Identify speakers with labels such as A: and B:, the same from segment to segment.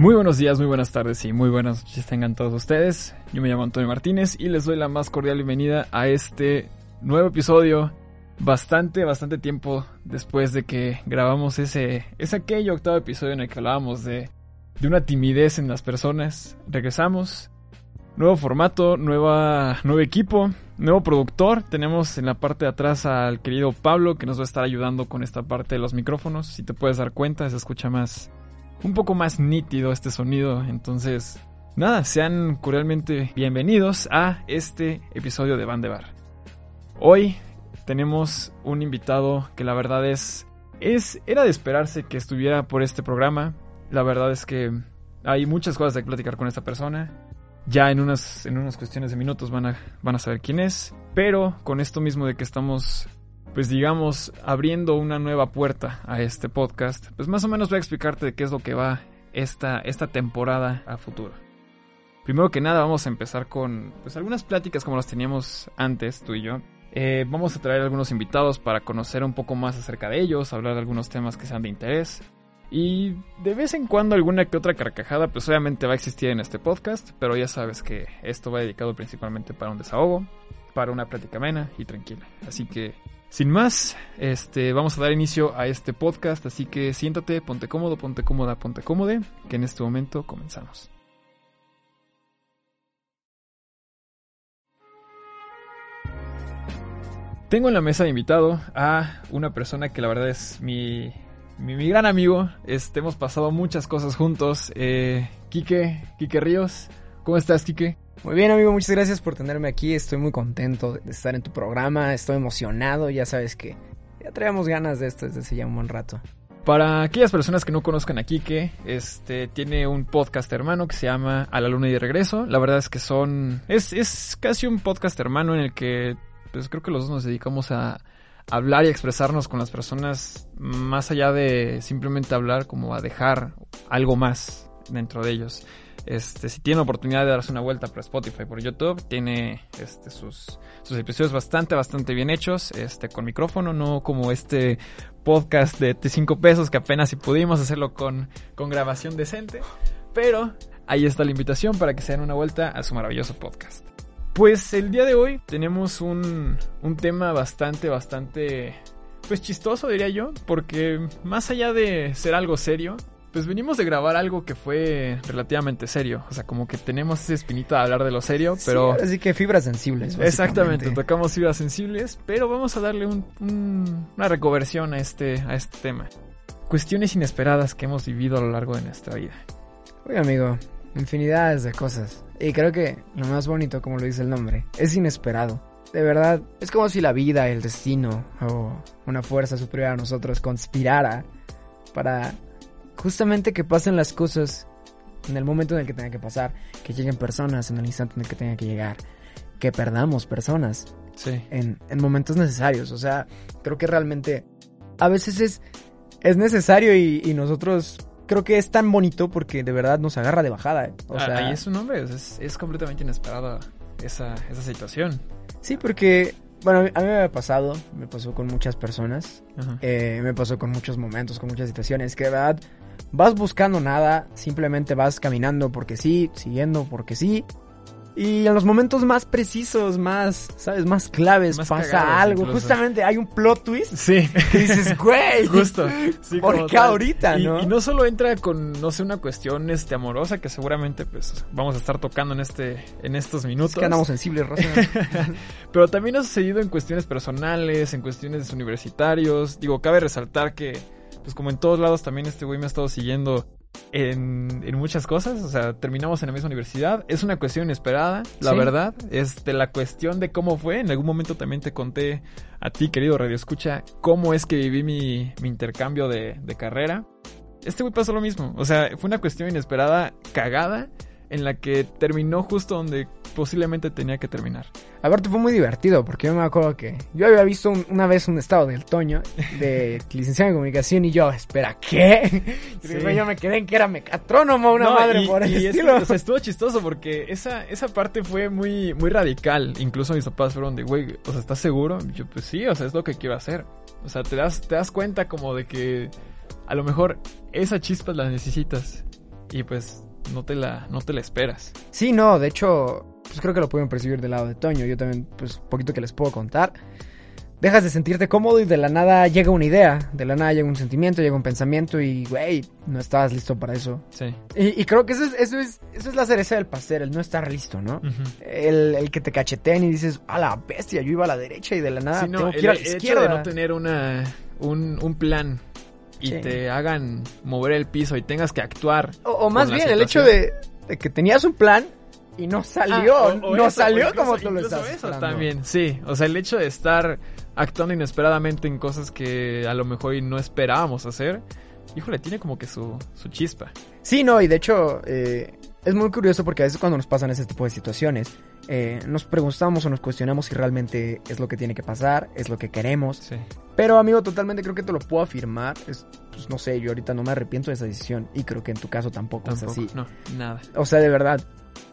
A: Muy buenos días, muy buenas tardes y muy buenas noches tengan todos ustedes. Yo me llamo Antonio Martínez y les doy la más cordial bienvenida a este nuevo episodio. Bastante, bastante tiempo después de que grabamos ese, ese aquello octavo episodio en el que hablábamos de, de una timidez en las personas. Regresamos. Nuevo formato, nueva, nuevo equipo, nuevo productor. Tenemos en la parte de atrás al querido Pablo que nos va a estar ayudando con esta parte de los micrófonos. Si te puedes dar cuenta, se escucha más, un poco más nítido este sonido. Entonces, nada, sean cordialmente bienvenidos a este episodio de Van de Bar. Hoy tenemos un invitado que la verdad es, es, era de esperarse que estuviera por este programa. La verdad es que hay muchas cosas de platicar con esta persona. Ya en unas, en unas cuestiones de minutos van a, van a saber quién es. Pero con esto mismo de que estamos pues digamos, abriendo una nueva puerta a este podcast, pues más o menos voy a explicarte de qué es lo que va esta, esta temporada a futuro. Primero que nada vamos a empezar con pues algunas pláticas como las teníamos antes, tú y yo. Eh, vamos a traer algunos invitados para conocer un poco más acerca de ellos, hablar de algunos temas que sean de interés. Y de vez en cuando alguna que otra carcajada pues obviamente va a existir en este podcast, pero ya sabes que esto va dedicado principalmente para un desahogo, para una plática amena y tranquila. Así que sin más, este, vamos a dar inicio a este podcast, así que siéntate, ponte cómodo, ponte cómoda, ponte cómode, que en este momento comenzamos. Tengo en la mesa de invitado a una persona que la verdad es mi, mi, gran amigo. Este, hemos pasado muchas cosas juntos. Eh, Quique, Quique Ríos. ¿Cómo estás, Quique?
B: Muy bien, amigo, muchas gracias por tenerme aquí. Estoy muy contento de estar en tu programa. Estoy emocionado. Ya sabes que ya traíamos ganas de esto desde hace ya un buen rato.
A: Para aquellas personas que no conozcan a Kike, este tiene un podcast hermano que se llama A la Luna y de Regreso. La verdad es que son. Es, es casi un podcast hermano en el que pues creo que los dos nos dedicamos a hablar y expresarnos con las personas más allá de simplemente hablar, como a dejar algo más dentro de ellos. Este, si tiene oportunidad de darse una vuelta por Spotify, por YouTube, tiene este, sus, episodios bastante, bastante bien hechos, este, con micrófono, no como este podcast de 5 pesos que apenas si pudimos hacerlo con, con grabación decente. Pero ahí está la invitación para que se den una vuelta a su maravilloso podcast. Pues el día de hoy tenemos un, un tema bastante, bastante, pues chistoso diría yo, porque más allá de ser algo serio, pues venimos de grabar algo que fue relativamente serio. O sea, como que tenemos ese espinito de hablar de lo serio, pero.
B: así que fibras sensibles.
A: Exactamente, tocamos fibras sensibles, pero vamos a darle una reconversión a este, a este tema. Cuestiones inesperadas que hemos vivido a lo largo de nuestra vida.
B: Oye, amigo, infinidades de cosas. Y creo que lo más bonito, como lo dice el nombre, es inesperado. De verdad, es como si la vida, el destino o una fuerza superior a nosotros conspirara para justamente que pasen las cosas en el momento en el que tengan que pasar, que lleguen personas en el instante en el que tengan que llegar, que perdamos personas
A: sí.
B: en, en momentos necesarios. O sea, creo que realmente a veces es, es necesario y, y, nosotros creo que es tan bonito porque de verdad nos agarra de bajada. ¿eh?
A: O ah, sea, ahí es un nombre, es, es completamente inesperada esa, esa situación.
B: Sí, porque bueno, a mí me ha pasado, me pasó con muchas personas, eh, me pasó con muchos momentos, con muchas situaciones, que de verdad vas buscando nada, simplemente vas caminando porque sí, siguiendo porque sí. Y en los momentos más precisos, más, ¿sabes? Más claves, pasa algo. Justamente hay un plot twist.
A: Sí.
B: Que dices, güey.
A: Justo.
B: ¿Por qué ahorita,
A: y,
B: no?
A: Y no solo entra con, no sé, una cuestión este, amorosa que seguramente pues vamos a estar tocando en este en estos minutos. Es
B: que andamos sensibles, Rosa.
A: Pero también ha sucedido en cuestiones personales, en cuestiones universitarios. Digo, cabe resaltar que pues como en todos lados también este güey me ha estado siguiendo en, en, muchas cosas, o sea, terminamos en la misma universidad, es una cuestión inesperada, la ¿Sí? verdad, este, la cuestión de cómo fue, en algún momento también te conté a ti, querido Radio Escucha, cómo es que viví mi, mi intercambio de, de carrera. Este güey pasó lo mismo, o sea, fue una cuestión inesperada, cagada, en la que terminó justo donde posiblemente tenía que terminar.
B: Aparte fue muy divertido porque yo me acuerdo que yo había visto un, una vez un estado del Toño de licenciado en comunicación y yo, espera, ¿qué? Sí. Y yo me quedé en que era mecatrónomo, una no, madre
A: y,
B: por el
A: y
B: estilo.
A: Es, o sea, estuvo chistoso porque esa, esa parte fue muy, muy radical. Incluso mis papás fueron de, güey, o sea, ¿estás seguro? Y yo, pues sí, o sea, es lo que quiero hacer. O sea, te das, te das cuenta como de que a lo mejor esa chispa la necesitas. y pues no te la, no te la esperas.
B: Sí, no, de hecho, pues creo que lo pueden percibir del lado de Toño. Yo también, pues, un poquito que les puedo contar. Dejas de sentirte cómodo y de la nada llega una idea, de la nada llega un sentimiento, llega un pensamiento y, güey, no estabas listo para eso.
A: Sí.
B: Y, y creo que eso es, eso, es, eso es la cereza del pastel, el no estar listo, ¿no? El, el que te cacheteen y dices, a la bestia, yo iba a la derecha y de la nada
A: Sí, no,
B: tengo que
A: el,
B: ir a la
A: el hecho
B: izquierda.
A: de no tener una, un, un plan y
B: Sí.
A: te hagan mover el piso y tengas que actuar.
B: O, o más bien el hecho de, de que tenías un plan y no salió,
A: Ah, o- o
B: no
A: eso,
B: salió
A: incluso-
B: como tú lo estás
A: eso también, sí. O sea, el hecho de estar actuando inesperadamente en cosas que a lo mejor no esperábamos hacer, híjole, tiene como que su, su chispa.
B: Sí, no, y de hecho eh, es muy curioso porque a veces cuando nos pasan ese tipo de situaciones, eh, nos preguntamos o nos cuestionamos si realmente es lo que tiene que pasar, es lo que queremos.
A: Sí.
B: Pero amigo, totalmente creo que te lo puedo afirmar. Es, pues no sé, yo ahorita no me arrepiento de esa decisión y creo que en tu caso tampoco,
A: Tampoco,
B: es así.
A: no, nada.
B: O sea, de verdad,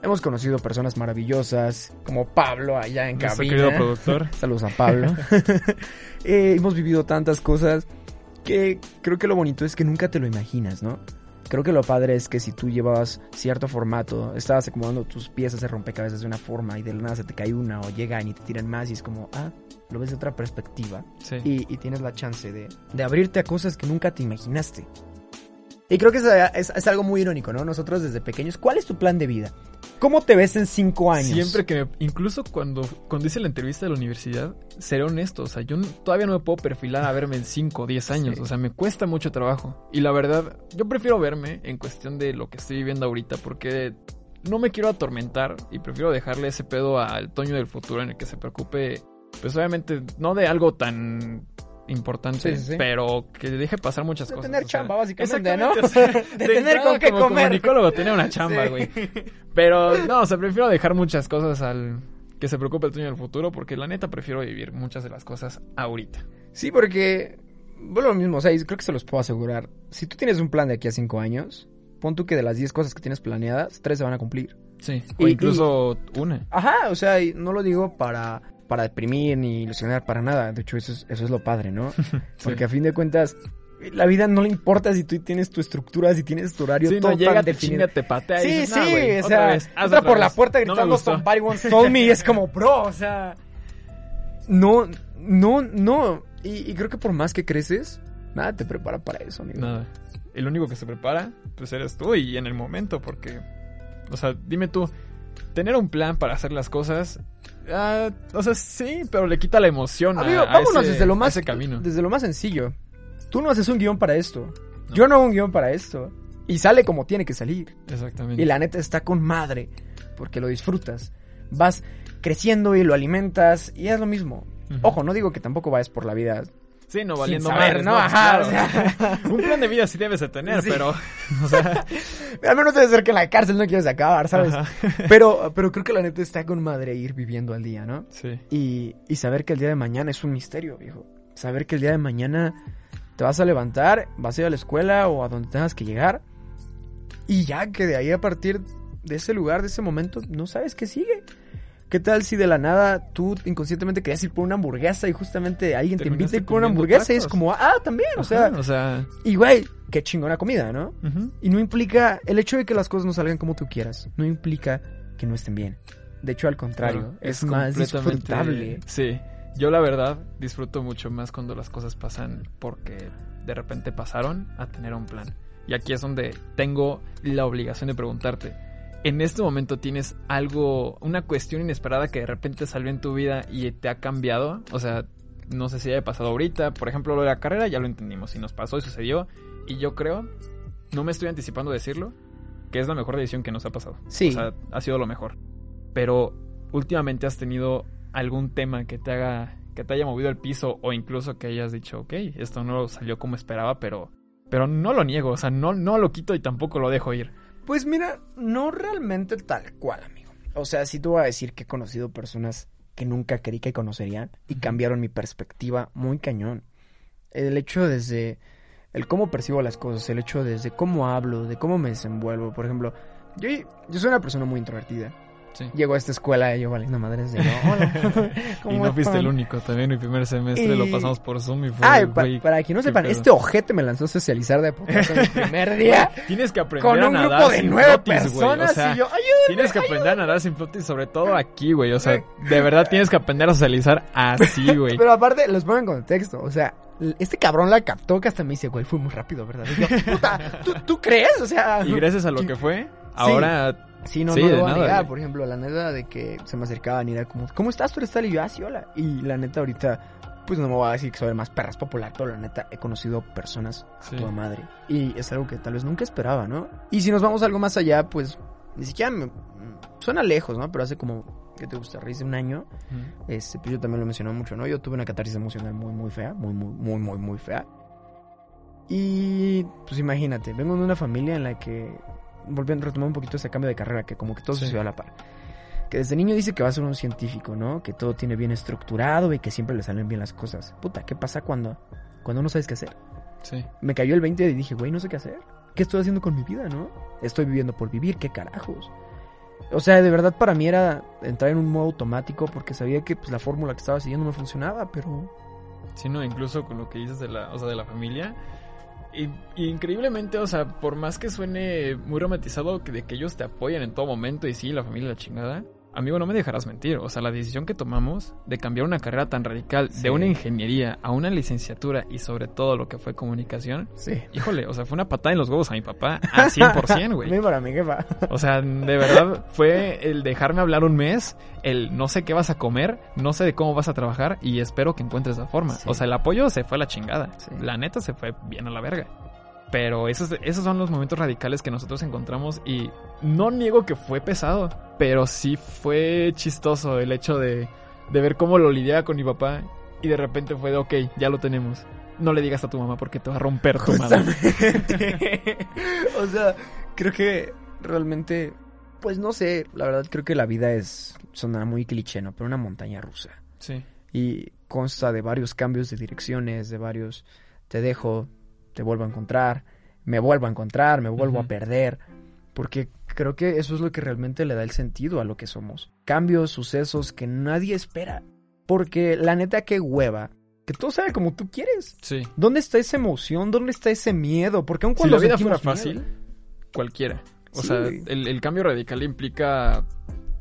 B: hemos conocido personas maravillosas, como Pablo allá en
A: Nuestro
B: cabina.
A: querido productor.
B: Saludos a Pablo. Eh, hemos vivido tantas cosas que creo que lo bonito es que nunca te lo imaginas, ¿no? Creo que lo padre es que si tú llevabas cierto formato, estabas acomodando tus piezas de rompecabezas de una forma y de la nada se te cae una o llegan y te tiran más y es como, ah, lo ves de otra perspectiva
A: Sí.
B: y, y tienes la chance de, de abrirte a cosas que nunca te imaginaste. Y creo que es, es- es algo muy irónico, ¿no? Nosotros desde pequeños, ¿cuál es tu plan de vida? ¿Cómo te ves en cinco años?
A: Siempre que me, incluso cuando, cuando hice la entrevista de la universidad, seré honesto, o sea, yo todavía no me puedo perfilar a verme en 5 o 10 años,
B: Sí.
A: o sea, me cuesta mucho trabajo. Y la verdad, yo prefiero verme en cuestión de lo que estoy viviendo ahorita, porque no me quiero atormentar y prefiero dejarle ese pedo al Toño del futuro en el que se preocupe, pues obviamente, no de algo tan importante,
B: Sí, sí, sí.
A: pero que deje pasar muchas
B: De
A: cosas.
B: tener
A: o sea,
B: chamba, básicamente, ¿no?
A: o sea,
B: De tener con qué
A: como
B: comer.
A: comunicólogo, tener una chamba, güey. Pero no, o sea, prefiero dejar muchas cosas al que se preocupe el Toño del futuro, porque la neta prefiero vivir muchas de las cosas ahorita.
B: Sí, porque, bueno, lo mismo, o sea, creo que se los puedo asegurar. Si tú tienes un plan de aquí a cinco años, pon tú que de las 10 cosas que tienes planeadas, tres se van a cumplir.
A: Sí. O
B: Y-
A: incluso una.
B: Ajá, o sea, y no lo digo para, para deprimir ni ilusionar para nada. De hecho, eso es, eso es lo padre, ¿no? Porque a fin de cuentas, la vida no le importa si tú tienes tu estructura, si tienes tu horario,
A: Sí,
B: todo
A: no llega, te chinga, te patea y
B: Sí,
A: dices,
B: sí,
A: "Nah, güey,
B: o sea,
A: vez,
B: entra por la
A: vez".
B: puerta
A: No me
B: gritando
A: gustó.
B: Somebody once told me y es como, bro, o sea, no, no, no. Y, y creo que por más que creces, nada te prepara para eso, amigo.
A: Nada. El único que se prepara, pues eres tú y en el momento, porque, o sea, dime tú, tener un plan para hacer las cosas, ah, o sea, sí, pero le quita la emoción a,
B: Amigo,
A: a
B: vámonos
A: ese,
B: desde lo
A: a
B: más
A: camino.
B: Desde lo más sencillo. Tú no haces un guion para esto.
A: No.
B: Yo no hago un guion para esto. Y sale como tiene que salir.
A: Exactamente.
B: Y la neta está con madre. Porque lo disfrutas. Vas creciendo y lo alimentas. Y es lo mismo. Ojo, no digo que tampoco vayas por la vida.
A: Sí, no valiendo
B: saber,
A: madres,
B: ¿no? Ajá,
A: claro.
B: o sea.
A: Un plan de vida sí debes de tener,
B: Sí.
A: pero, o sea,
B: Al menos debe ser que en la cárcel no quieres acabar, ¿sabes?
A: ajá.
B: Pero, pero creo que la neta está con madre ir viviendo al día, ¿no?
A: Sí.
B: Y, y saber que el día de mañana es un misterio, viejo. Saber que el día de mañana te vas a levantar, vas a ir a la escuela o a donde tengas que llegar. Y ya que de ahí a partir de ese lugar, de ese momento, no sabes qué sigue. ¿Qué tal si de la nada tú inconscientemente querías ir por una hamburguesa y justamente alguien te invita a ir por una hamburguesa y es como, ah, también, o sea,
A: Ajá, o sea,
B: y güey, qué chingona comida, ¿no? Y no implica, el hecho de que las cosas no salgan como tú quieras, no implica que no estén bien. De hecho, al contrario,
A: Claro,
B: es, más disfrutable.
A: Sí, yo la verdad disfruto mucho más cuando las cosas pasan porque de repente pasaron a tener un plan. Y aquí es donde tengo la obligación de preguntarte. En este momento tienes algo, una cuestión inesperada que de repente salió en tu vida y te ha cambiado. O sea, no sé si haya pasado ahorita. Por ejemplo, lo de la carrera ya lo entendimos. Y nos pasó y sucedió. Y yo creo, no me estoy anticipando a decirlo, que es la mejor decisión que nos ha pasado.
B: Sí.
A: O sea, ha sido lo mejor. Pero últimamente has tenido algún tema que te haga que te haya movido el piso o incluso que hayas dicho, ok, esto no salió como esperaba, pero pero no lo niego, o sea, no no lo quito y tampoco lo dejo ir.
B: Pues mira, no realmente tal cual, amigo. O sea, sí te voy a decir que he conocido personas que nunca creí que conocerían y cambiaron mi perspectiva muy cañón. El hecho desde el cómo percibo las cosas, el hecho desde cómo hablo, de cómo me desenvuelvo. Por ejemplo, yo, yo soy una persona muy introvertida.
A: Sí.
B: Llego a esta escuela y yo, vale, no madre, yo, hola.
A: Y
B: ¿cómo
A: no fuiste el único, también mi primer semestre
B: Y-
A: lo pasamos por Zoom y fue,
B: Ay, pa-
A: güey,
B: para quien no sepan,
A: pedo.
B: este ojete me lanzó a socializar de putazo en el primer día
A: Tienes que aprender
B: con
A: a
B: un
A: nadar
B: grupo de nueve
A: flotis,
B: personas
A: o sea,
B: y yo, ¡ayúdame!
A: Tienes que aprender a nadar sin flotis, sobre todo aquí, güey. O sea, de verdad tienes que aprender a socializar así, güey.
B: Pero aparte, los pongo en contexto. O sea, este cabrón la captó que hasta me dice, güey, fue muy rápido, ¿verdad? Y yo, puta, ¿tú, tú crees? O sea.
A: Y gracias a lo que fue, ahora
B: Sí, no,
A: Sí,
B: no lo voy a negar.
A: güey.
B: Por ejemplo, la neta de que se me acercaban y era como, ¿cómo estás? ¿Tú eres tal? Y yo, ah, sí, hola. Y la neta, ahorita, pues no me voy a decir que soy el más perras popular, pero la neta, he conocido personas
A: Sí.
B: a toda madre. Y es algo que tal vez nunca esperaba, ¿no? Y si nos vamos algo más allá, pues, ni siquiera me. Suena lejos, ¿no? Pero hace como, ¿qué te gusta? Raíz de un año. Este, pues yo también lo mencioné mucho, ¿no? Yo tuve una catarsis emocional muy, muy fea, muy, muy, muy, muy, muy fea. Y pues imagínate, vengo de una familia en la que, volviendo a retomar un poquito ese cambio de carrera, que como que todo
A: Sí.
B: sucedió a la par. Que desde niño dice que va a ser un científico, ¿no? Que todo tiene bien estructurado y que siempre le salen bien las cosas. Puta, ¿qué pasa cuando, cuando no sabes qué hacer?
A: Sí.
B: Me cayó el 20 y dije, güey, no sé qué hacer. ¿Qué estoy haciendo con mi vida, no? Estoy viviendo por vivir, ¿qué carajos? O sea, de verdad para mí era entrar en un modo automático porque sabía que pues, la fórmula que estaba siguiendo no funcionaba, pero...
A: Sí, no, incluso con lo que dices de la, o sea, de la familia. Y, increíblemente, o sea, por más que suene muy romantizado de que ellos te apoyan en todo momento y sí, la familia la chingada. Amigo, no me dejarás mentir. O sea, la decisión que tomamos de cambiar una carrera tan radical
B: Sí.
A: de una ingeniería a una licenciatura y sobre todo lo que fue comunicación,
B: Sí.
A: híjole, o sea, fue una patada en los huevos a mi papá al 100%, güey.
B: Mí para mi jefa.
A: O sea, de verdad fue el dejarme hablar un mes, el no sé qué vas a comer, no sé de cómo vas a trabajar y espero que encuentres la forma.
B: Sí.
A: O sea, el apoyo se fue a la chingada.
B: Sí.
A: La neta se fue bien a la verga. Pero esos, esos son los momentos radicales que nosotros encontramos y no niego que fue pesado, pero sí fue chistoso el hecho de, de ver cómo lo lidiaba con mi papá y de repente fue de, ok, ya lo tenemos. No le digas a tu mamá porque te va a romper tu madre.
B: O sea, creo que realmente, pues no sé, la verdad creo que la vida es, sonará muy cliché, ¿no? Pero una montaña rusa.
A: Sí,
B: y consta de varios cambios de direcciones, de varios te dejo, te vuelvo a encontrar, me vuelvo a encontrar, me vuelvo a perder, porque creo que eso es lo que realmente le da el sentido a lo que somos. Cambios, sucesos que nadie espera, porque la neta que hueva, que todo sale como tú quieres.
A: sí.
B: ¿Dónde está esa emoción? ¿Dónde está ese miedo? Porque aun
A: Si
B: cuando
A: la vida fuera fácil,
B: miedo-
A: cualquiera. O
B: Sí,
A: sea, el cambio radical implica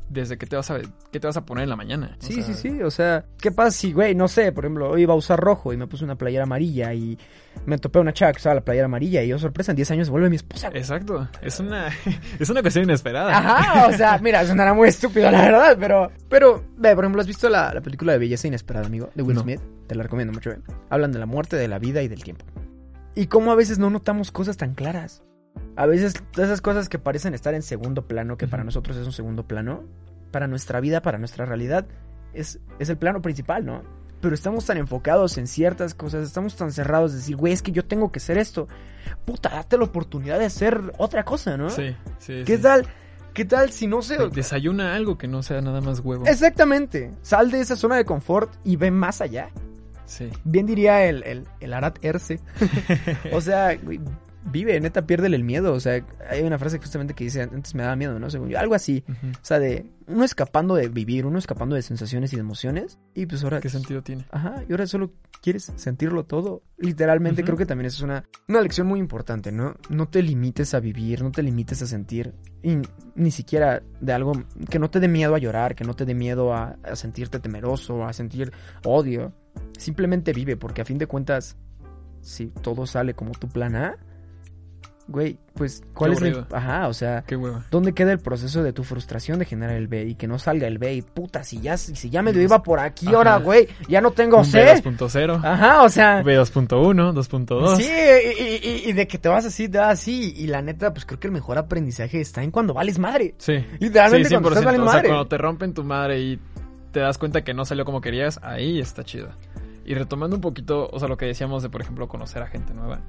A: desde qué te vas a qué te vas a poner en la mañana. O
B: Sí,
A: sea,
B: sí, sí, o sea, ¿qué pasa si, güey, no sé, por ejemplo, hoy iba a usar rojo y me puse una playera amarilla y me topé a una chava que usaba la playera amarilla y yo, sorpresa, en 10 años se vuelve mi esposa.
A: Exacto. Es una es una cuestión inesperada.
B: Ajá, o sea, mira, sonará muy estúpido, la verdad, pero... Pero, ve, por ejemplo, ¿has visto la, la película de Belleza Inesperada, amigo? De Will
A: No.
B: Smith. Te la recomiendo mucho, ¿eh? Hablan de la muerte, de la vida y del tiempo. Y cómo a veces no notamos cosas tan claras. A veces esas cosas que parecen estar en segundo plano, que para nosotros es un segundo plano, para nuestra vida, para nuestra realidad, es, es el plano principal, ¿no? Pero estamos tan enfocados en ciertas cosas, estamos tan cerrados de decir, güey, es que yo tengo que ser esto. Puta, date la oportunidad de hacer otra cosa, ¿no?
A: Sí, sí.
B: ¿Qué
A: sí.
B: tal? ¿Qué tal si no sé?
A: Desayuna algo que no sea nada más huevo.
B: Exactamente. Sal de esa zona de confort y ve más allá.
A: Sí.
B: Bien diría el, el, el Arat Erce. o sea, güey, vive, neta, piérdele el miedo. O sea, hay una frase justamente que dice, antes me daba miedo, ¿no? Según yo, algo así. O sea, de uno escapando de vivir, uno escapando de sensaciones y de emociones. Y pues ahora...
A: ¿Qué sentido tiene?
B: Ajá, y ahora solo quieres sentirlo todo. Literalmente creo que también eso es una, una lección muy importante, ¿no? No te limites a vivir, no te limites a sentir. Y ni siquiera de algo que no te dé miedo a llorar, que no te dé miedo a, a sentirte temeroso, a sentir odio. Simplemente vive, porque a fin de cuentas, si todo sale como tu plan A, güey, pues, ¿cuál es la... Ajá, o sea,
A: Qué.
B: ¿Dónde queda el proceso de tu frustración de generar el B y que no salga el B? Y puta, si ya, si ya medio iba por aquí,
A: Ajá.
B: ahora, güey, ya no tengo C.
A: B2.0,
B: Ajá, o sea.
A: B2.1, 2.2.
B: Sí, y, y- y- y de que te vas así, te vas así. Y la neta, pues creo que el mejor aprendizaje está en cuando vales madre.
A: Sí.
B: Literalmente
A: Sí,
B: cuando estás
A: 100%.
B: valiendo
A: O sea,
B: madre.
A: cuando te rompen tu madre y te das cuenta que no salió como querías, ahí está chido. Y retomando un poquito, o sea, lo que decíamos de, por ejemplo, conocer a gente nueva.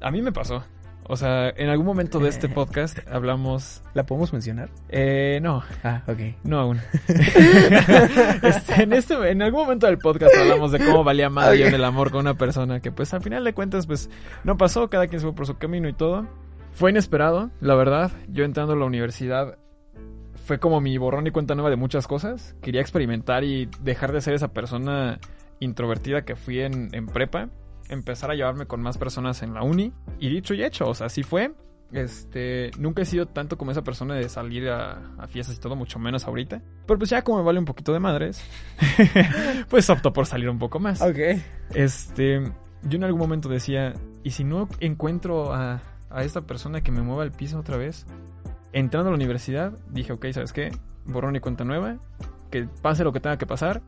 A: A mí me pasó. O sea, en algún momento de este podcast hablamos...
B: ¿La podemos mencionar?
A: Eh, no,
B: Ah, ok.
A: no aún. Este, en, este, en algún momento del podcast hablamos de cómo valía madre yo en el amor con una persona que pues al final de cuentas pues no pasó, cada quien se fue por su camino y todo. Fue inesperado, la verdad. Yo entrando a la universidad fue como mi borrón y cuenta nueva de muchas cosas. Quería experimentar y dejar de ser esa persona introvertida que fui en, en prepa. Empezar a llevarme con más personas en la uni. Y dicho y hecho, o sea, así fue. Este, nunca he sido tanto como esa persona de salir a, a fiestas y todo, mucho menos ahorita. Pero pues ya como me vale un poquito de madres, pues opto por salir un poco más.
B: Ok.
A: Este, yo en algún momento decía, ¿y si no encuentro a, a esta persona que me mueva el piso otra vez? Entrando a la universidad, dije, ok, ¿sabes qué? Borrón y cuenta nueva, que pase lo que tenga que pasar.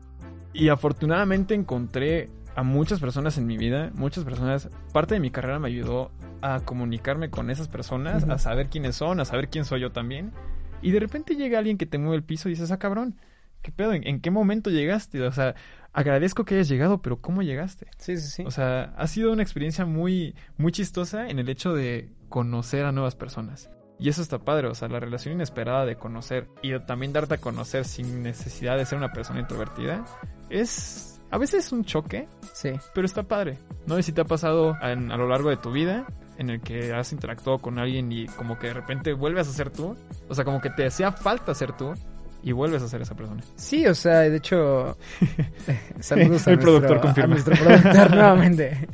A: Y afortunadamente encontré a muchas personas en mi vida, muchas personas, parte de mi carrera me ayudó a comunicarme con esas personas, a saber quiénes son, a saber quién soy yo también. Y de repente llega alguien que te mueve el piso y dices, ah, cabrón, ¿qué pedo? ¿En, en qué momento llegaste? O sea, agradezco que hayas llegado, pero ¿cómo llegaste?
B: Sí, sí, sí.
A: O sea, ha sido una experiencia muy, muy chistosa en el hecho de conocer a nuevas personas. Y eso está padre, o sea, la relación inesperada de conocer y también darte a conocer sin necesidad de ser una persona introvertida es a veces un choque,
B: sí.
A: pero está padre. No sé si te ha pasado en- a lo largo de tu vida en el que has interactuado con alguien y como que de repente vuelves a ser tú. O sea, como que te hacía falta ser tú y vuelves a ser esa persona.
B: Sí, o sea, de hecho, saludos a
A: El
B: nuestro,
A: productor confirma.
B: a nuestro productor nuevamente.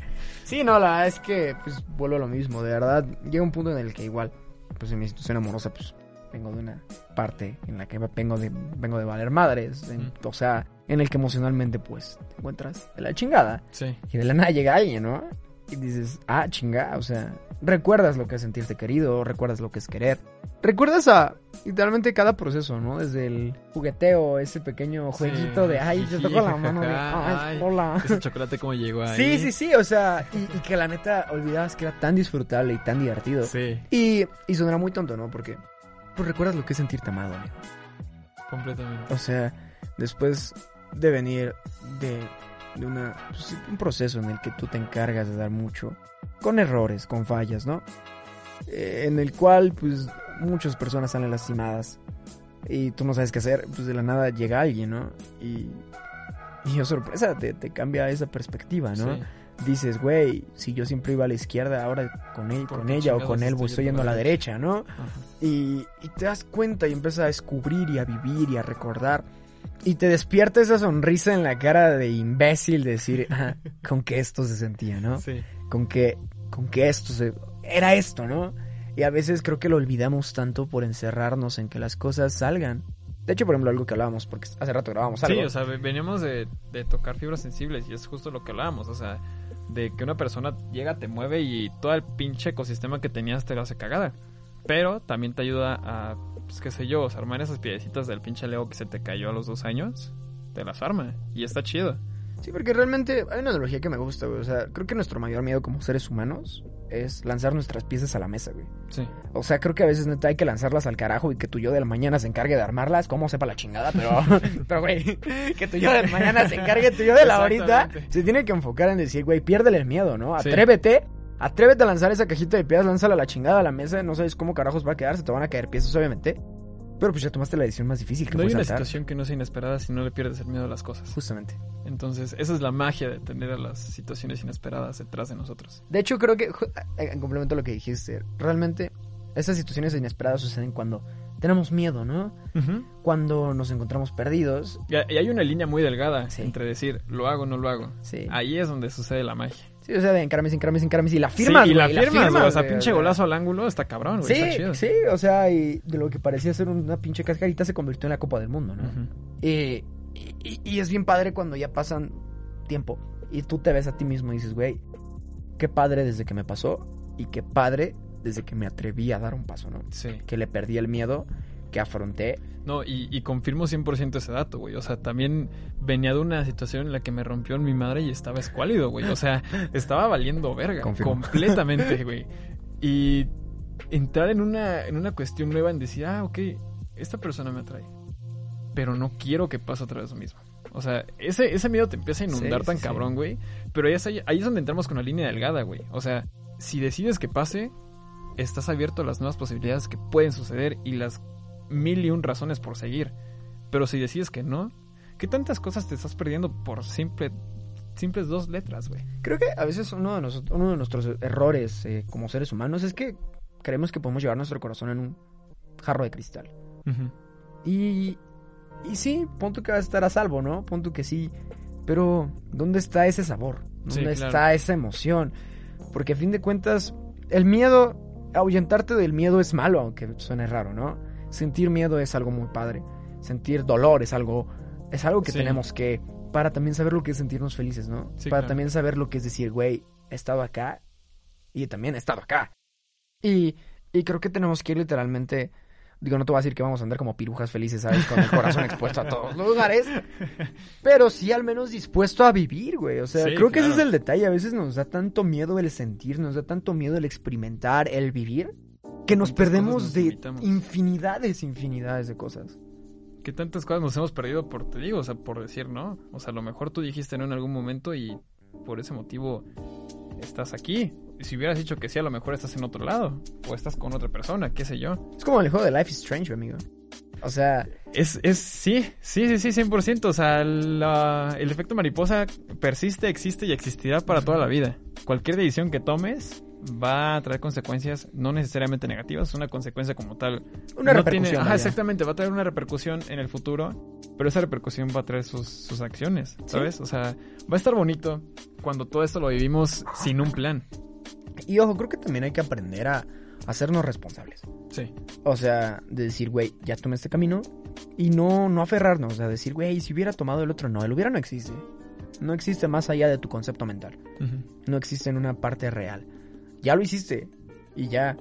B: Sí, no, la verdad es que pues vuelvo a lo mismo, de verdad, llega un punto en el que igual, pues en mi situación amorosa, pues vengo de una parte en la que vengo de, vengo de valer madres, en-
A: Mm.
B: o sea, en el que emocionalmente pues te encuentras de la chingada
A: Sí.
B: y de la nada llega alguien, ¿no? Y dices, ah, chinga, o sea, recuerdas lo que es sentirte querido, recuerdas lo que es querer. Recuerdas a literalmente cada proceso, ¿no? Desde el jugueteo, ese pequeño jueguito
A: Sí,
B: de, ay, te toco la mano, de, ay,
A: ay,
B: hola.
A: Ese chocolate cómo llegó ahí.
B: Sí, sí, sí, o sea, y, y que la neta olvidabas que era tan disfrutable y tan divertido.
A: Sí,
B: Y, y sonará muy tonto, ¿no? Porque, pues recuerdas lo que es sentirte amado, amigo.
A: completamente.
B: O sea, después de venir de, de una, pues, un proceso en el que tú te encargas de dar mucho, con errores, con fallas, ¿no? Eh, en el cual, pues, muchas personas salen lastimadas y tú no sabes qué hacer, pues de la nada llega alguien, ¿no? Y, y oh sorpresa, te, te cambia esa perspectiva, ¿no?
A: Sí.
B: Dices, güey, si yo siempre iba a la izquierda, ahora con él,
A: ¿Por
B: con ella o con él,
A: estoy
B: pues estoy
A: yendo
B: a la
A: la
B: derecha, ¿no? Y, y te das cuenta y empiezas a descubrir y a vivir y a recordar. Y te despierta esa sonrisa en la cara de imbécil de decir, "Ajá, con que esto se sentía, ¿no?
A: Sí.
B: Con que, con que esto se... Era esto, ¿no? Y a veces creo que lo olvidamos tanto por encerrarnos en que las cosas salgan. De hecho, por ejemplo, algo que hablábamos, porque hace rato grabamos algo.
A: Sí, o sea, ve- veníamos de, de tocar fibras sensibles y es justo lo que hablábamos, o sea, de que una persona llega, te mueve y todo el pinche ecosistema que tenías te lo hace cagada. Pero también te ayuda a, pues qué sé yo, o sea, armar esas piedecitas del pinche Lego que se te cayó a los dos años, te las arma y está chido.
B: Sí, porque realmente hay una analogía que me gusta, güey. O sea, creo que nuestro mayor miedo como seres humanos es lanzar nuestras piezas a la mesa, güey.
A: Sí.
B: O sea, creo que a veces neta hay que lanzarlas al carajo y que tu yo de la mañana se encargue de armarlas, como sepa la chingada, pero, pero güey, que tu yo de la mañana se encargue, tu yo de la ahorita se tiene que enfocar en decir, güey, piérdele el miedo, ¿no?
A: Sí.
B: Atrévete, a lanzar esa cajita de piedras, lánzala a la chingada a la mesa, no sabes cómo carajos va a quedar, se te van a caer piezas, obviamente. Pero pues ya tomaste la decisión más difícil que
A: No hay una
B: saltar.
A: situación que no sea inesperada si no le pierdes el miedo a las cosas.
B: Justamente.
A: Entonces, esa es la magia de tener a las situaciones inesperadas detrás de nosotros.
B: De hecho, creo que, ju- en complemento a lo que dijiste, realmente esas situaciones inesperadas suceden cuando tenemos miedo, ¿no? Cuando nos encontramos perdidos.
A: Y y hay una línea muy delgada
B: Sí.
A: entre decir, lo hago o no lo hago.
B: Sí.
A: Ahí es donde sucede la magia.
B: Sí, o sea, de encarames, encarames, encarames y la firmas,
A: sí, y la
B: güey,
A: firmas, güey, o sea, pinche golazo al ángulo está cabrón, güey. está
B: Sí,
A: chido.
B: sí, o sea, y de lo que parecía ser una pinche cascarita se convirtió en la Copa del Mundo, ¿no? Y, y- y es bien padre cuando ya pasan tiempo y tú te ves a ti mismo y dices, güey, qué padre desde que me pasó y qué padre desde que me atreví a dar un paso, ¿no?
A: Sí.
B: Que le perdí el miedo, que afronté.
A: No, y, y confirmo 100% ese dato, güey. O sea, también venía de una situación en la que me rompió en mi madre y estaba escuálido, güey. O sea, estaba valiendo verga.
B: Confirmo.
A: Completamente, güey. Y entrar en una, en una cuestión nueva en decir, ah, ok, esta persona me atrae. Pero no quiero que pase otra vez lo mismo. O sea, ese, ese miedo te empieza a inundar
B: Sí,
A: tan
B: sí,
A: cabrón, güey. Pero ahí es, ahí, ahí es donde entramos con la línea delgada, güey. O sea, si decides que pase, estás abierto a las nuevas posibilidades que pueden suceder y las mil y un razones por seguir. Pero si decides que no, ¿qué tantas cosas te estás perdiendo por simple, simples dos letras, güey?
B: Creo que a veces uno de, nosotros, uno de nuestros errores eh, como seres humanos es que creemos que podemos llevar nuestro corazón en un jarro de cristal. Y, y sí, punto que vas a estar a salvo, ¿no? Punto que sí. Pero, ¿dónde está ese sabor?
A: Sí,
B: ¿Dónde
A: claro.
B: está esa emoción? Porque a fin de cuentas, el miedo, ahuyentarte del miedo es malo, aunque suene raro, ¿no? Sentir miedo es algo muy padre. Sentir dolor es algo, es algo que
A: Sí.
B: tenemos que, para también saber lo que es sentirnos felices, ¿no?
A: Sí,
B: para
A: claro.
B: también saber lo que es decir, güey, he estado acá y también he estado acá. Y, y creo que tenemos que ir literalmente, digo, no te voy a decir que vamos a andar como pirujas felices, ¿sabes? Con el corazón expuesto a todos los lugares, pero sí al menos dispuesto a vivir, güey. O sea,
A: Sí,
B: creo que ese es el detalle. A veces nos da tanto miedo el sentir, nos da tanto miedo el experimentar, el vivir, que nos
A: ¿Cuántas cosas
B: perdemos
A: nos
B: de infinidades, infinidades de cosas.
A: Que tantas cosas nos hemos perdido por, te digo, o sea, por decir, ¿no? O sea, a lo mejor tú dijiste no en algún momento y por ese motivo estás aquí. Y si hubieras dicho que sí, a lo mejor estás en otro lado. O estás con otra persona, qué sé yo.
B: Es como el juego de Life is Strange, amigo. O sea,
A: Es, es, sí, sí, sí, sí, 100%. O sea, la- el efecto mariposa persiste, existe y existirá para toda la vida. Cualquier decisión que tomes va a traer consecuencias no necesariamente negativas, una consecuencia como tal.
B: una
A: no
B: repercusión.
A: tiene- ajá,
B: vaya.
A: exactamente, va a traer una repercusión en el futuro, pero esa repercusión va a traer sus, sus acciones, ¿sabes? O sea, va a estar bonito cuando todo esto lo vivimos sin un plan.
B: Y ojo, creo que también hay que aprender a hacernos responsables.
A: Sí,
B: O sea, de decir, güey, ya tomé este camino y no, no aferrarnos. O sea, decir, güey, si hubiera tomado el otro, no, el hubiera no existe. No existe más allá de tu concepto mental. No existe en una parte real. Ya lo hiciste y ya.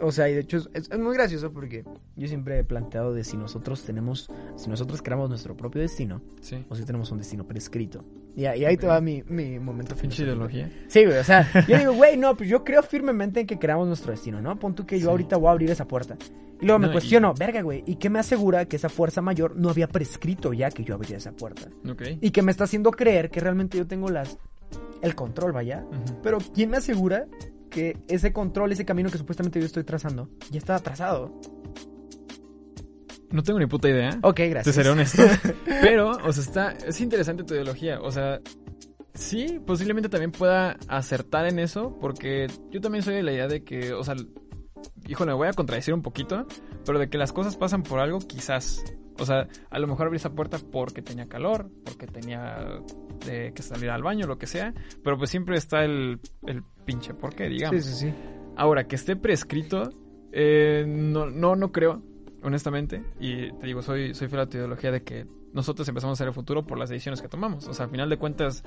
B: O sea, y de hecho es, es- es muy gracioso porque yo siempre he planteado de si nosotros tenemos, si nosotros creamos nuestro propio destino
A: sí.
B: o si tenemos un destino prescrito. Y, ahí- y ahí te va mi, mi momento filosófico.
A: ideología.
B: Sí, güey, o sea, yo digo, güey, no, pues yo creo firmemente en que creamos nuestro destino, ¿no? Pon tú que yo
A: Sí.
B: ahorita voy a abrir esa puerta. Y luego me
A: No, y-
B: cuestiono, verga, güey, ¿y qué me asegura que esa fuerza mayor no había prescrito ya que yo abriera esa puerta?
A: Ok.
B: Y que me está haciendo creer que realmente yo tengo las el control, vaya.
A: Ujú.
B: Pero ¿quién me asegura que ese control, ese camino que supuestamente yo estoy trazando, ya estaba trazado?
A: No tengo ni puta idea.
B: Ok,
A: Te
B: gracias.
A: seré honesto. Pero, o sea, está, es interesante tu ideología. O sea, sí, posiblemente también pueda acertar en eso, porque yo también soy de la idea de que, o sea, híjole, me voy a contradecir un poquito, pero de que las cosas pasan por algo, quizás. O sea, a lo mejor abrí esa puerta porque tenía calor, porque tenía eh, que salir al baño, lo que sea, pero pues siempre está el, el pinche por qué, digamos.
B: Sí, sí, sí.
A: Ahora, que esté prescrito, eh, no, no, no creo, honestamente. Y te digo, soy, soy fiel a tu ideología de que nosotros empezamos a hacer el futuro por las decisiones que tomamos. O sea, al final de cuentas,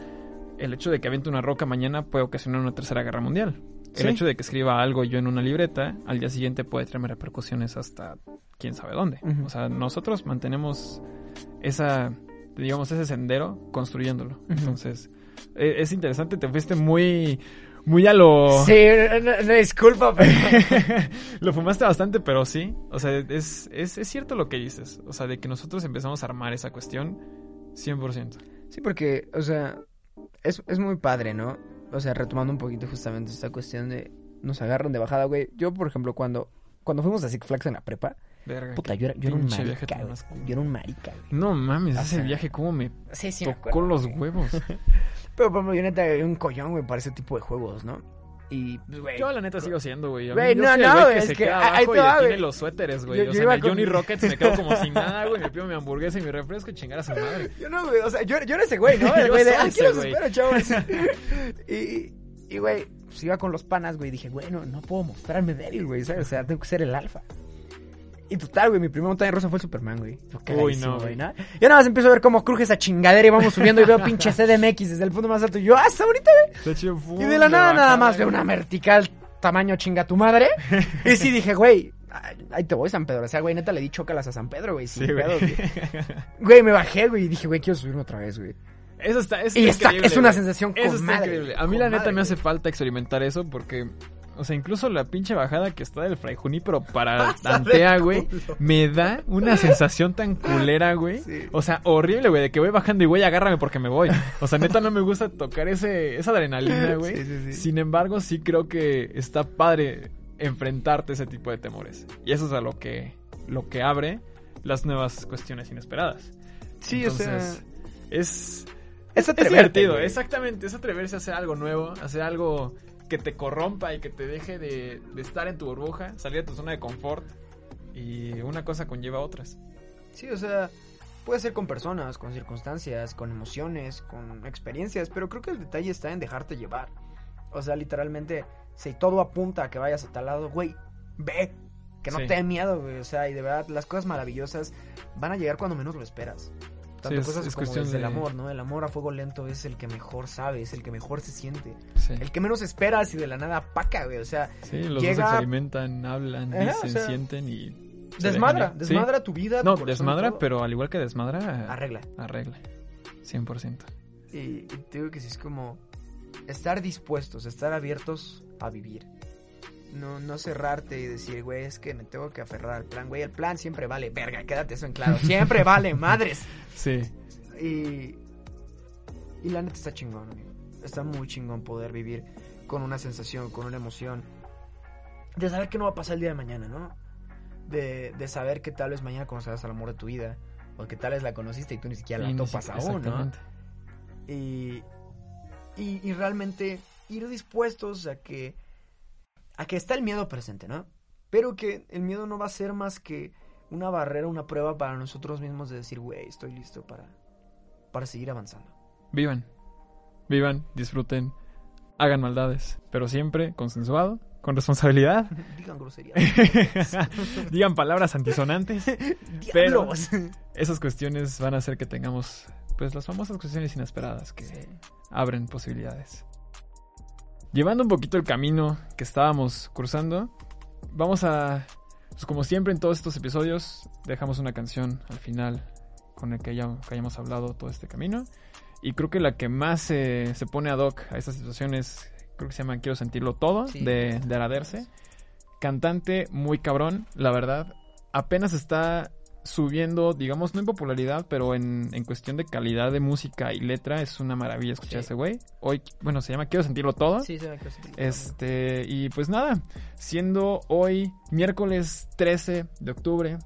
A: el hecho de que aviente una roca mañana puede ocasionar una tercera guerra mundial. El
B: Sí.
A: hecho de que escriba algo yo en una libreta, al día siguiente puede traerme repercusiones hasta quién sabe dónde. O sea, nosotros mantenemos esa, digamos, ese sendero construyéndolo. Entonces, eh, es interesante, te fuiste muy, muy a lo...
B: Sí, no, no, disculpa, pero...
A: lo fumaste bastante, pero sí. O sea, es, es, es cierto lo que dices. O sea, de que nosotros empezamos a armar esa cuestión 100%.
B: Sí, porque, o sea, es, es muy padre, ¿no? O sea, retomando un poquito justamente esta cuestión de nos agarran de bajada, güey. Yo, por ejemplo, cuando, cuando fuimos a Six Flags en la prepa,
A: Verga.
B: puta, yo era, yo era un marica, güey. Yo era un marica, güey.
A: No mames,
B: O
A: ese viaje como me
B: Sí, sí,
A: tocó los huevos.
B: Pero, por ejemplo, yo neta, un collón, güey, para ese tipo de juegos, ¿no? Y, pues, güey...
A: Yo la neta sigo siendo, güey.
B: Güey,
A: yo
B: no, no,
A: güey que
B: es
A: se
B: que
A: queda
B: ahí te
A: y
B: va, güey.
A: los suéteres, güey.
B: Yo-
A: O
B: yo
A: sea,
B: iba
A: en el
B: con-
A: Johnny Rockets me quedo como sin nada, güey. Me pido mi hamburguesa y mi refresco y chingar a su madre.
B: Yo no, güey, o sea, yo, yo era ese güey, ¿no? El
A: Yo
B: güey de,
A: soy
B: aquí los
A: güey".
B: espero, chavos. y, y, güey, pues iba con los panas, güey, dije, güey, no, no puedo mostrarme débil, güey. O sea, tengo que ser el alfa. Y total, güey, mi primera montaña rusa fue el Superman, güey. Cagadísimo,
A: no,
B: güey. ¿no? Y nada más empiezo a ver cómo cruje esa chingadera y vamos subiendo y veo pinche CDMX desde el punto más alto. Y yo, ah, está bonita, güey. Y de la nada, nada más veo una vertical tamaño chinga tu madre. Y sí dije, güey, ahí te voy, San Pedro. O sea, güey, neta le di chócalas a San Pedro, güey. Sin
A: Sí, güey.
B: pedos, güey. Güey, me bajé, güey, y dije, güey, quiero subirme otra vez, güey.
A: Eso está, eso
B: Y
A: está
B: es una
A: güey.
B: sensación con
A: Eso está
B: madre,
A: increíble. A mí la neta
B: madre,
A: me hace falta experimentar eso porque, o sea, incluso la pinche bajada que está del Fray Junípero para Tantea, güey, me da una sensación tan culera, güey.
B: Sí.
A: O sea, horrible, güey, de que voy bajando y güey, agárrame porque me voy. O sea, neta no me gusta tocar ese esa adrenalina, güey.
B: Sí, sí, sí.
A: Sin embargo, sí creo que está padre enfrentarte a ese tipo de temores. Y eso es a lo que lo que abre las nuevas cuestiones inesperadas.
B: Sí,
A: Entonces,
B: o sea,
A: es
B: es
A: divertido,
B: güey.
A: exactamente, es atreverse a hacer algo nuevo, hacer algo que te corrompa y que te deje de, de estar en tu burbuja, salir de tu zona de confort y una cosa conlleva a otras.
B: Sí, o sea, puede ser con personas, con circunstancias, con emociones, con experiencias, pero creo que el detalle está en dejarte llevar. O sea, literalmente, si todo apunta a que vayas a tal lado, güey, ve, que no
A: Sí.
B: te dé miedo, güey. O sea, y de verdad, las cosas maravillosas van a llegar cuando menos lo esperas. Tanto
A: es-
B: cosas
A: es
B: como
A: cuestión
B: desde el amor, ¿no? El amor a fuego lento es el que mejor sabe, es el que mejor se siente.
A: Sí.
B: El que menos esperas y de la nada paca, güey. O sea,
A: Sí, los dos
B: llega-
A: experimentan, hablan,
B: Ajá,
A: dicen,
B: o sea,
A: sienten y...
B: desmadra, desmadra tu vida. tu
A: No,
B: corazón,
A: desmadra, pero al igual que desmadra,
B: Arregla.
A: arregla. 100%.
B: Y, y te digo que sí es como estar dispuestos, estar abiertos a vivir. No, no cerrarte y decir, güey, es que me tengo que aferrar al plan, güey. El plan siempre vale, verga, quédate eso en claro. Siempre vale, madres.
A: Sí,
B: Y, y la neta está chingón, amigo. Está muy chingón poder vivir con una sensación, con una emoción. De saber que no va a pasar el día de mañana, ¿no? De, de saber que tal vez mañana conocerás al amor de tu vida. O que tal vez la conociste y tú ni siquiera la topas aún, ¿no? y, y, y realmente ir dispuestos a que a que está el miedo presente, ¿no? Pero que el miedo no va a ser más que una barrera, una prueba para nosotros mismos de decir, güey, estoy listo para, para seguir avanzando.
A: Vivan. Vivan, disfruten, hagan maldades, pero siempre consensuado, con responsabilidad.
B: Digan groserías.
A: Digan palabras antisonantes. Pero-. Esas cuestiones van a hacer que tengamos, pues, las famosas cuestiones inesperadas que
B: Sí.
A: abren posibilidades. Llevando un poquito el camino que estábamos cruzando, vamos a, pues como siempre en todos estos episodios, dejamos una canción al final con el que, haya- que hayamos hablado todo este camino. Y creo que la que más eh, se pone ad hoc a estas situaciones, creo que se llama Quiero sentirlo todo,
B: Sí.
A: de, de Araderse. Cantante muy cabrón, la verdad. Apenas está subiendo, digamos, no en popularidad, pero en, en cuestión de calidad de música y letra, es una maravilla escuchar
B: Sí.
A: a ese güey. Hoy, bueno, se llama Quiero sentirlo todo.
B: Sí, se ve que sí.
A: Este, y pues nada, siendo hoy miércoles 13 de octubre,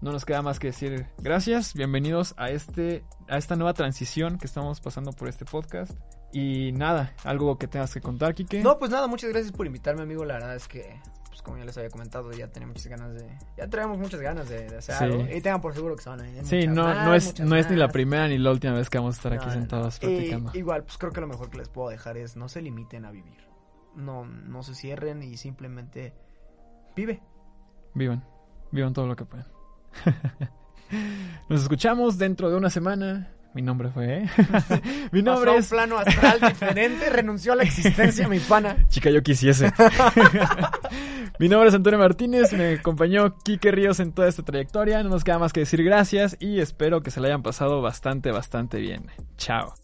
A: no nos queda más que decir gracias, bienvenidos a este a esta nueva transición que estamos pasando por este podcast. Y nada, algo que tengas que contar, Kike.
B: No, pues nada, muchas gracias por invitarme, amigo. La verdad es que, pues como ya les había comentado, ya tenía muchas ganas de... Ya traemos muchas ganas de, de hacer
A: Sí.
B: algo. Y tengan por seguro que se van a venir
A: sí, no,
B: más,
A: no es, no es ni la primera ni la última vez que vamos a estar aquí
B: No, no, no.
A: sentados
B: Y-
A: platicando.
B: igual, pues creo que lo mejor que les puedo dejar es no se limiten a vivir. No, no se cierren y simplemente vive.
A: Vivan, vivan todo lo que puedan. Nos escuchamos dentro de una semana. Mi nombre fue, ¿eh? Mi
B: Pasó
A: nombre
B: a un
A: es
B: plano astral diferente, renunció a la existencia, mi pana.
A: Chica, yo quisiese. Mi nombre es Antonio Martínez, me acompañó Quique Ríos en toda esta trayectoria. No nos queda más que decir gracias y espero que se la hayan pasado bastante, bastante bien. Chao.